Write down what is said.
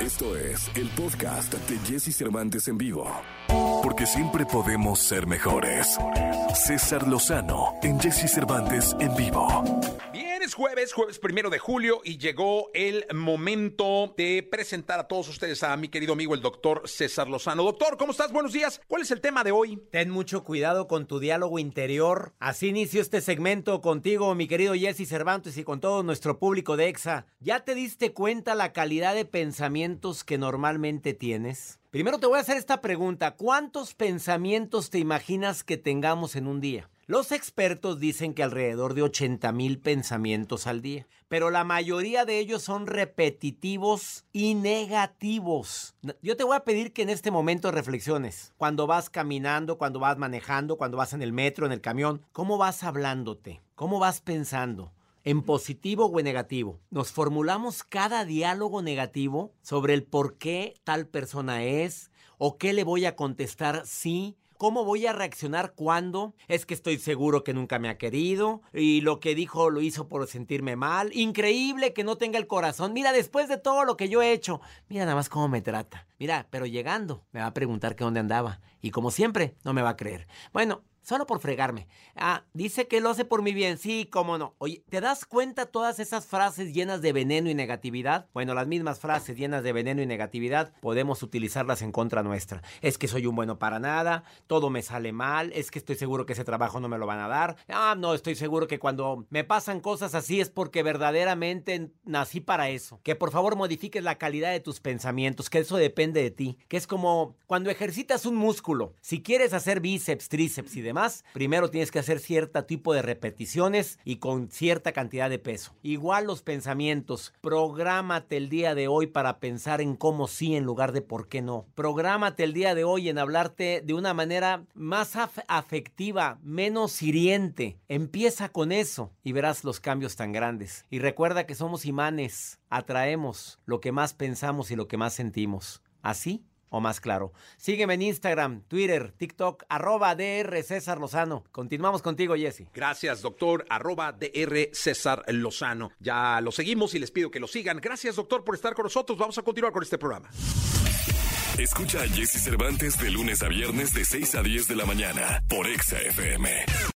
Esto es el podcast de Jesse Cervantes en vivo. Porque siempre podemos ser mejores. César Lozano en Jesse Cervantes en vivo. Es jueves, jueves primero de julio y llegó el momento de presentar a todos ustedes a mi querido amigo el doctor César Lozano. Doctor, ¿cómo estás? Buenos días. ¿Cuál es el tema de hoy? Ten mucho cuidado con tu diálogo interior. Así inicio este segmento contigo, mi querido Jesse Cervantes, y con todo nuestro público de EXA. ¿Ya te diste cuenta la calidad de pensamientos que normalmente tienes? Primero te voy a hacer esta pregunta. ¿Cuántos pensamientos te imaginas que tengamos en un día? Los expertos dicen que alrededor de 80 mil pensamientos al día, pero la mayoría de ellos son repetitivos y negativos. Yo te voy a pedir que en este momento reflexiones. Cuando vas caminando, cuando vas manejando, cuando vas en el metro, en el camión, ¿cómo vas hablándote? ¿Cómo vas pensando? en positivo o en negativo. Nos formulamos cada diálogo negativo sobre el por qué tal persona es o qué le voy a contestar si ¿Cómo voy a reaccionar cuando? Es que estoy seguro que nunca me ha querido y lo que dijo lo hizo por sentirme mal. Increíble que no tenga el corazón. Mira, después de todo lo que yo he hecho, mira nada más cómo me trata. Mira, pero llegando me va a preguntar que dónde andaba y como siempre no me va a creer. Bueno, Solo por fregarme. Ah, dice que lo hace por mi bien. Sí, cómo no. Oye, ¿te das cuenta todas esas frases llenas de veneno y negatividad? Bueno, las mismas frases llenas de veneno y negatividad podemos utilizarlas en contra nuestra. Es que soy un bueno para nada, todo me sale mal, es que estoy seguro que ese trabajo no me lo van a dar. Ah, no, estoy seguro que cuando me pasan cosas así es porque verdaderamente nací para eso. Que por favor modifiques la calidad de tus pensamientos, que eso depende de ti. Que es como cuando ejercitas un músculo. Si quieres hacer bíceps, tríceps y demás, primero tienes que hacer cierto tipo de repeticiones y con cierta cantidad de peso. Igual los pensamientos. Prográmate el día de hoy para pensar en cómo sí en lugar de por qué no. Prográmate el día de hoy en hablarte de una manera más afectiva, menos hiriente. Empieza con eso y verás los cambios tan grandes. Y recuerda que somos imanes, atraemos lo que más pensamos y lo que más sentimos. Así o más claro. Sígueme en Instagram, Twitter, TikTok, arroba DR César Lozano. Continuamos contigo, Jesse. Gracias, doctor, arroba DR César Lozano. Ya lo seguimos y les pido que lo sigan. Gracias, doctor, por estar con nosotros. Vamos a continuar con este programa. Escucha a Jesse Cervantes de lunes a viernes de 6 a 10 de la mañana por Exa FM.